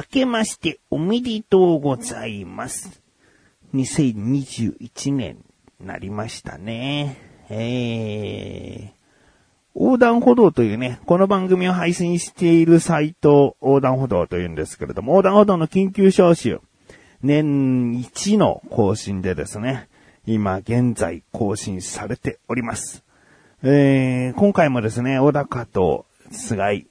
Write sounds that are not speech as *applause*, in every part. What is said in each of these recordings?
明けましておめでとうございます。2021年なりましたね。えー、横断歩道というね、この番組を配信しているサイト、横断歩道というんですけれども、横断歩道の緊急招集、年一の更新でですね、今現在更新されております。えー、今回もですね、小高と菅井、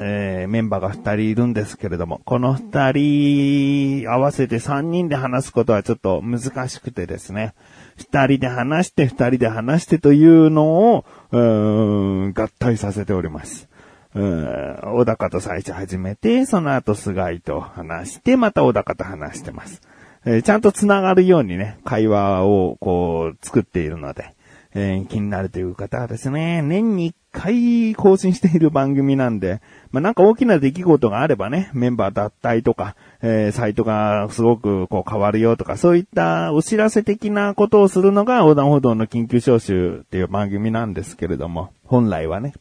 えー、メンバーが二人いるんですけれども、この二人合わせて三人で話すことはちょっと難しくてですね、二人で話して二人で話してというのを、うーん合体させております。うん、小高と最初始めて、その後菅井と話して、また小高と話してます。えーちゃんと繋がるようにね、会話をこう作っているので、えー気になるという方はですね、年に一回更新している番組なんで、まあ、なんか大きな出来事があればね、メンバー脱退とか、えーサイトがすごくこう変わるよとか、そういったお知らせ的なことをするのが横断歩道の緊急招集っていう番組なんですけれども、本来はね。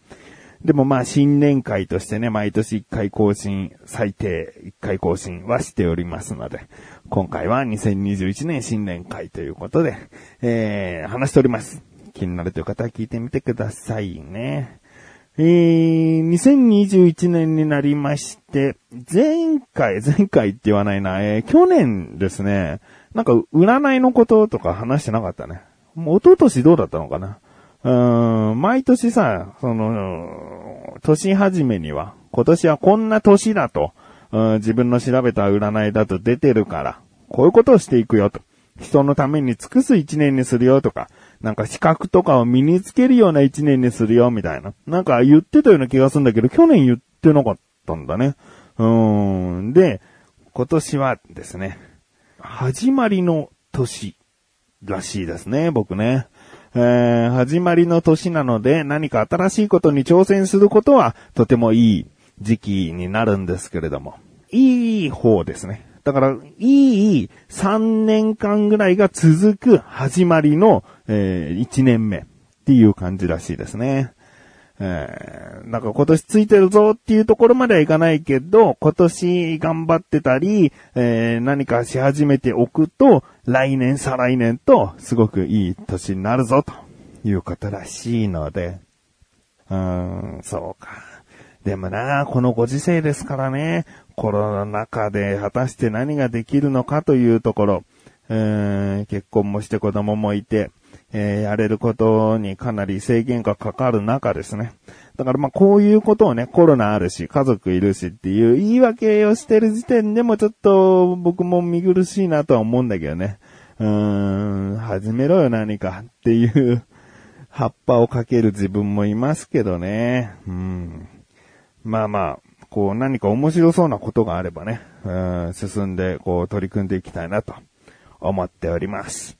でもまあ新年会としてね、毎年1回更新、最低1回更新はしておりますので、今回は2021年新年会ということで、えー、話しております。気になるという方は聞いてみてくださいね。えー、2021年になりまして、前回、前回って言わないな、えー、去年ですね、なんか占いのこととか話してなかったね。もう一昨年どうだったのかなうーん、毎年さ、その、年始めには、今年はこんな年だと、うん自分の調べた占いだと出てるから、こういうことをしていくよと。人のために尽くす一年にするよとか、なんか資格とかを身につけるような一年にするよみたいな。なんか言ってたような気がするんだけど、去年言ってなかったんだね。うーん。で、今年はですね、始まりの年らしいですね、僕ね。えー始まりの年なので何か新しいことに挑戦することはとてもいい時期になるんですけれども。いい方ですね。だから、いい3年間ぐらいが続く始まりの、え1年目っていう感じらしいですね。えーなんか今年ついてるぞっていうところまではいかないけど、今年頑張ってたり、えー何かし始めておくと、来年、再来年と、すごくいい年になるぞということらしいので、うーん、そうか。でもな、このご時世ですからね、コロナ禍で果たして何ができるのかというところ、えー結婚もして子供もいて、えーやれることにかなり制限がかかる中ですね。だからまあこういうことをね、コロナあるし、家族いるしっていう言い訳をしてる時点でもちょっと僕も見苦しいなとは思うんだけどね。うーん、始めろよ何かっていう *laughs* 葉っぱをかける自分もいますけどね。うん。まあまあ、こう何か面白そうなことがあればね、うん、進んでこう取り組んでいきたいなと思っております。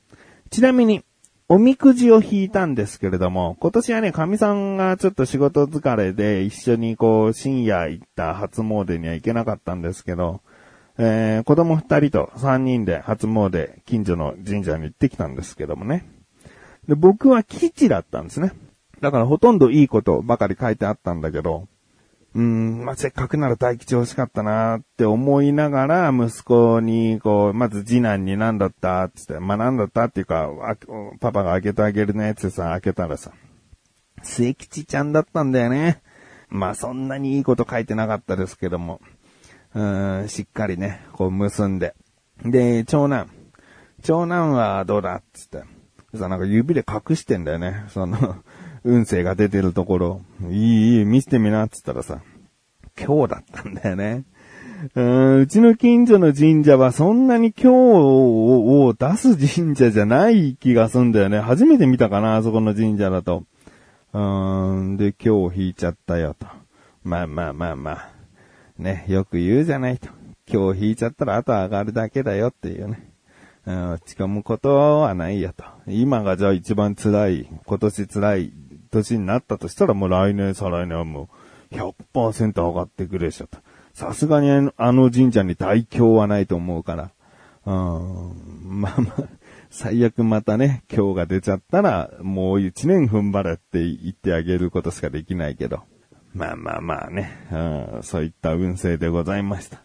ちなみに、おみくじを引いたんですけれども、今年はね、神さんがちょっと仕事疲れで一緒にこう深夜行った初詣には行けなかったんですけど、えー、子供二人と三人で初詣、近所の神社に行ってきたんですけどもね。で、僕は基地だったんですね。だからほとんどいいことばかり書いてあったんだけど、うん、まあ、せっかくなら大吉欲しかったなって思いながら、息子に、こう、まず次男に何だったって言って、まあ、何だったっていうか、パパが開けてあげるねってさ、開けたらさ、末吉ちゃんだったんだよね。まあ、そんなにいいこと書いてなかったですけども、うん、しっかりね、こう結んで。で、長男。長男はどうだっつって。さ、なんか指で隠してんだよね。その、運勢が出てるところ。いい、いい、見せてみな、っつったらさ、今日だったんだよね。うんうちの近所の神社はそんなに今日を出す神社じゃない気がすんだよね。初めて見たかな、あそこの神社だと。うーん、で、今日引いちゃったよと。まあまあまあまあ。ね、よく言うじゃないと。今日引いちゃったらあと上がるだけだよっていうね。うん、落ち込むことはないよと。今がじゃあ一番辛い、今年辛い年になったとしたらもう来年、再来年はもう100%上がってくるでしょと。さすがにあの神社に大凶はないと思うから。うん、まあまあ、最悪またね、今日が出ちゃったら、もう一年踏ん張れって言ってあげることしかできないけど。まあまあまあね、うん、そういった運勢でございました。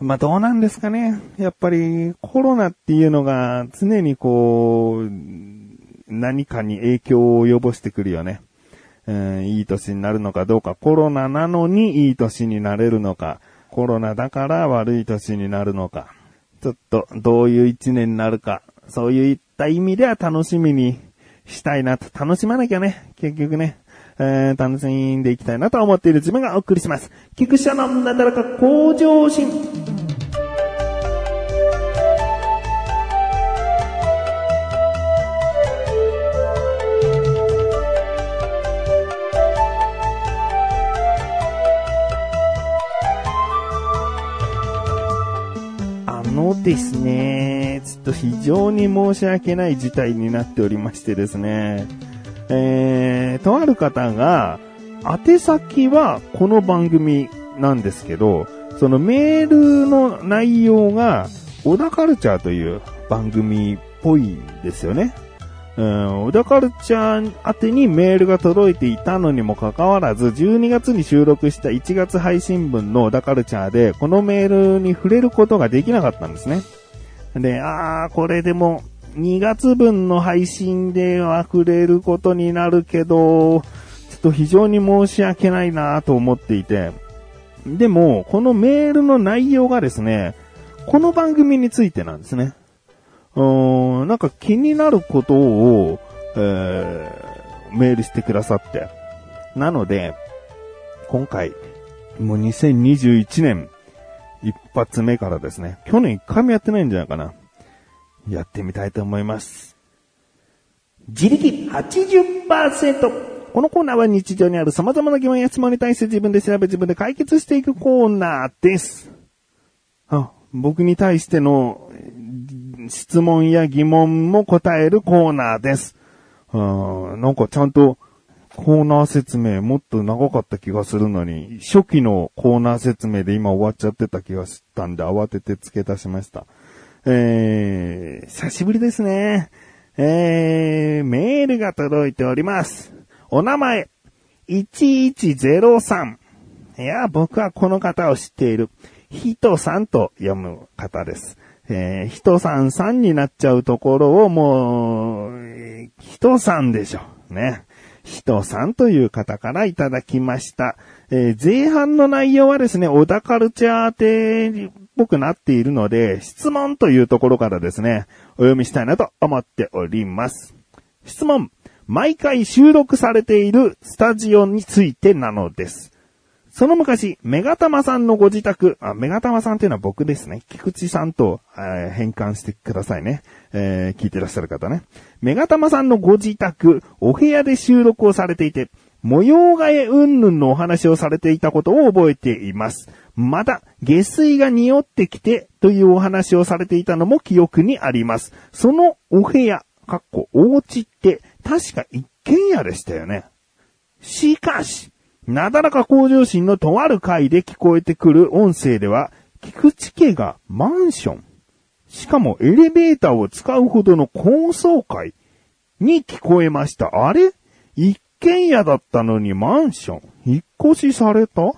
まあどうなんですかね。やっぱりコロナっていうのが常にこう、何かに影響を及ぼしてくるよね。うん、いい年になるのかどうか、コロナなのにいい年になれるのか、コロナだから悪い年になるのか、ちょっとどういう一年になるか、そういった意味では楽しみにしたいなと、楽しまなきゃね、結局ね。えー、楽しんでいきたいなと思っている自分がお送りします。菊池のなだらか向上心。ですね、ちょっと非常に申し訳ない事態になっておりましてですね。えー、とある方が、宛先はこの番組なんですけど、そのメールの内容が、小田カルチャーという番組っぽいですよね。うん、小田カルチャー宛てにメールが届いていたのにもかかわらず、12月に収録した1月配信分の小田カルチャーで、このメールに触れることができなかったんですね。で、あー、これでも、2月分の配信では触れることになるけど、ちょっと非常に申し訳ないなと思っていて、でも、このメールの内容がですね、この番組についてなんですね。うーん、なんか気になることを、えー、メールしてくださって。なので、今回、もう2021年一発目からですね、去年一回もやってないんじゃないかな。やってみたいと思います。自力80%。このコーナーは日常にある様々な疑問や質問に対して自分で調べ自分で解決していくコーナーです。あ、僕に対しての質問や疑問も答えるコーナーです。うん、なんかちゃんとコーナー説明もっと長かった気がするのに、初期のコーナー説明で今終わっちゃってた気がしたんで慌てて付け足しました。えー、久しぶりですね。えー、メールが届いております。お名前、1103。いや、僕はこの方を知っている。ヒトさんと読む方です。えー、ヒトさんさんになっちゃうところをもう、ヒトさんでしょ。ね。ヒトさんという方からいただきました。えー、前半の内容はですね、小田カルチャーっぽくなっているので、質問というところからですね、お読みしたいなと思っております。質問。毎回収録されているスタジオについてなのです。その昔、メガタマさんのご自宅、あ、メガタマさんっていうのは僕ですね。菊池さんと、えー、変換してくださいね。えー、聞いてらっしゃる方ね。メガタマさんのご自宅、お部屋で収録をされていて、模様替え云々のお話をされていたことを覚えています。また、下水が匂ってきてというお話をされていたのも記憶にあります。そのお部屋、かっこ、お家って、確か一軒家でしたよね。しかし、なだらか向上心のとある回で聞こえてくる音声では、菊池家がマンション、しかもエレベーターを使うほどの高層階に聞こえました。あれ？一軒家だったのにマンション引っ越しされた？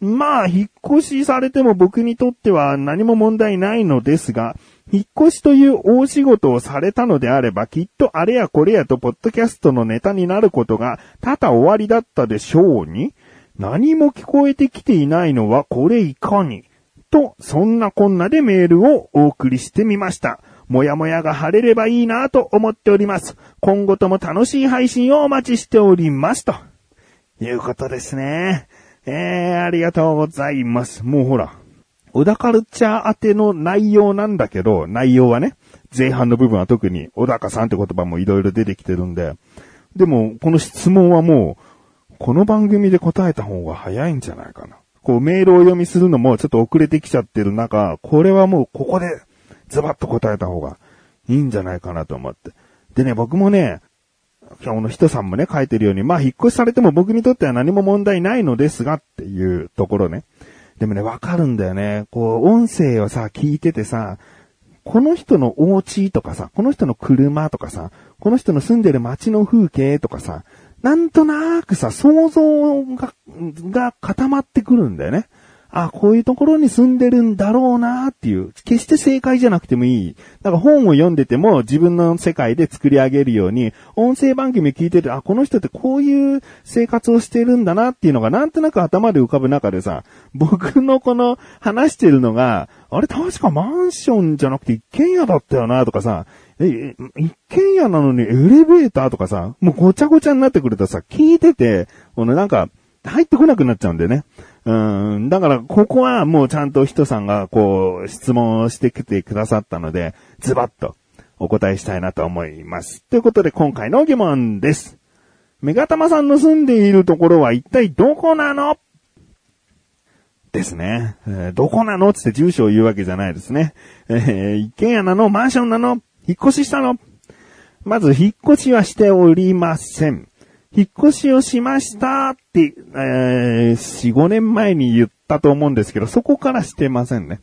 まあ、引っ越しされても僕にとっては何も問題ないのですが、引っ越しという大仕事をされたのであれば、きっとあれやこれやとポッドキャストのネタになることが多々終わりだったでしょうに、何も聞こえてきていないのはこれいかに？と、そんなこんなでメールをお送りしてみました。もやもやが晴れればいいなと思っております。今後とも楽しい配信をお待ちしております。ということですね。えー、ありがとうございます。もうほら、小田カルチャー宛ての内容なんだけど、内容はね、前半の部分は特に小高さんって言葉もいろいろ出てきてるんで、でも、この質問はもう、この番組で答えた方が早いんじゃないかな。こうメールを読みするのもちょっと遅れてきちゃってる中、これはもうここでズバッと答えた方がいいんじゃないかなと思って。でね、僕もね、今日の人さんもね、書いてるように、まあ、引っ越しされても僕にとっては何も問題ないのですがっていうところね。でもね、わかるんだよね。こう、音声をさ、聞いててさ、この人のお家とかさ、この人の車とかさ、この人の住んでる街の風景とかさ、なんとなくさ、想像が、が固まってくるんだよね。あ、こういうところに住んでるんだろうなっていう、決して正解じゃなくてもいい。だから本を読んでても自分の世界で作り上げるように、音声番組聞いてて、あ、この人ってこういう生活をしてるんだなっていうのがなんとなく頭で浮かぶ中でさ、僕のこの話してるのが、あれ確かマンションじゃなくて一軒家だったよなとかさ、え、一軒家なのにエレベーターとかさ、もうごちゃごちゃになってくるとさ、聞いてて、このなんか、入ってこなくなっちゃうんだよね。うん、だから、ここはもうちゃんと人さんが、こう、質問してきてくださったので、ズバッとお答えしたいなと思います。ということで、今回の疑問です。メガタマさんの住んでいるところは一体どこなの？ですね。えー、どこなの？つって住所を言うわけじゃないですね。えー、一軒家なの？マンションなの？引っ越ししたの？まず、引っ越しはしておりません。引っ越しをしましたって、えー、4、5年前に言ったと思うんですけど、そこからしてませんね。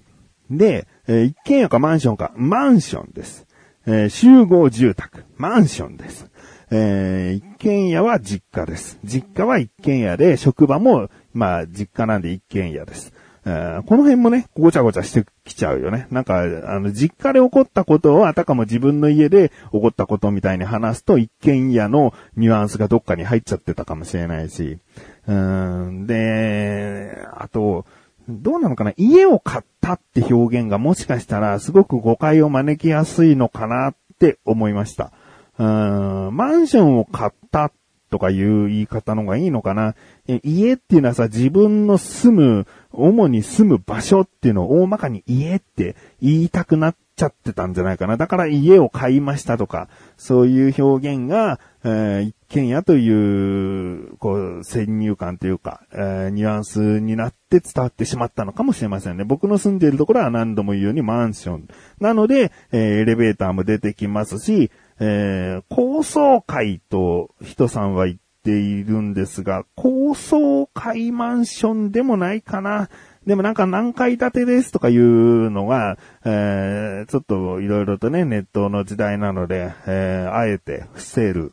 で、えー、一軒家かマンションか、マンションです。えー、集合住宅、マンションです。えー、一軒家は実家です。実家は一軒家で、職場も、まあ、実家なんで一軒家です。この辺もね、ごちゃごちゃしてきちゃうよね。なんか、あの、実家で起こったことをあたかも自分の家で起こったことみたいに話すと、一軒家のニュアンスがどっかに入っちゃってたかもしれないし。うん、で、あと、どうなのかな？家を買ったって表現がもしかしたらすごく誤解を招きやすいのかなって思いました。うーん、マンションを買ったとかいう言い方の方がいいのかな？家っていうのはさ、自分の住む主に住む場所っていうのを大まかに家って言いたくなっちゃってたんじゃないかな。だから家を買いましたとか、そういう表現が、えー、一軒家という、こう、先入観というか、えー、ニュアンスになって伝わってしまったのかもしれませんね。僕の住んでいるところは何度も言うようにマンション。なので、えー、エレベーターも出てきますし、えー、高層階と人さんは言っているんですが、高層階マンションでもないかな。でもなんか何階建てですとかいうのが、えー、ちょっといろいろとね、ネットの時代なので、えー、あえて伏せる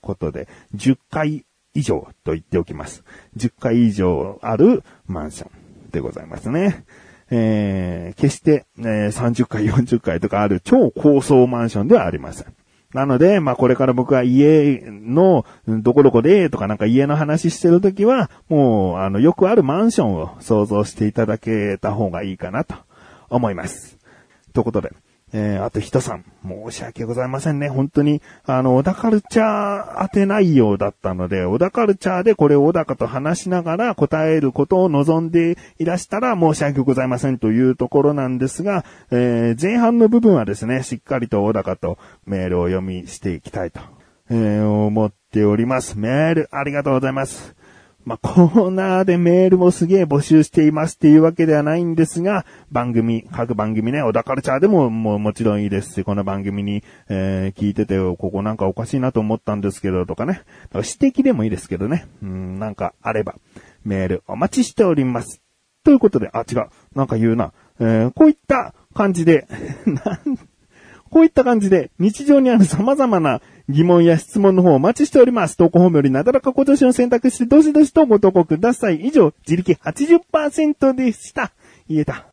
ことで、10階以上と言っておきます。10階以上あるマンションでございますね。えー、決して、えー、30階、40階とかある超高層マンションではありません。なので、まあこれから僕は家のどこどこでとかなんか家の話してるときは、もうあのよくあるマンションを想像していただけた方がいいかなと思います。ということで、えー、あと人さん、申し訳ございませんね。本当に、あの、小田カルチャー当て内容だったので、小田カルチャーでこれを小高と話しながら答えることを望んでいらしたら申し訳ございませんというところなんですが、えー、前半の部分はですね、しっかりと小高とメールを読みしていきたいと、えー、思っております。メールありがとうございます。まあ、コーナーでメールもすげえ募集していますっていうわけではないんですが、番組、各番組ね、小田カルチャーでももうもちろんいいですし、この番組に、えー、聞いてて、ここなんかおかしいなと思ったんですけど、とかね。か指摘でもいいですけどね。うん、なんかあれば、メールお待ちしております。ということで、あ、違う。なんか言うな。えー、こういった感じで、*laughs* なんこういった感じで、日常にある *laughs* 様々な疑問や質問の方をお待ちしております。投稿ホームよりなだらか今年を選択して、どしどしとご投稿ください。以上、自力80%でした。言えた。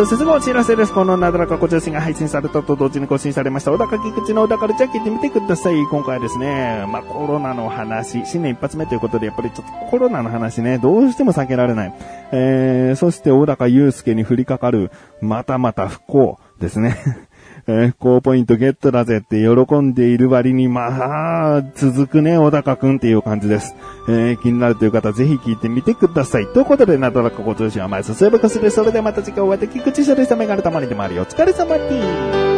そしてすぐお知らせです。このなだらかご調子が配信されたと同時に更新されました。小高菊池の小高ルチャー聞いてみてください。今回はですね、まあ、コロナの話、新年一発目ということで、やっぱりちょっとコロナの話ね、どうしても避けられない。えー、そして小高祐介に降りかかる、またまた不幸ですね。え、高ポイントゲットだぜって喜んでいる割に、まあ、続くね、小高くんっていう感じです。えー、気になるという方、ぜひ聞いてみてください。ということで、なだらかご通信は前進めばかすで、それではまた次回お会いでき口処理したメガネたまにでもあるよ。お疲れ様です。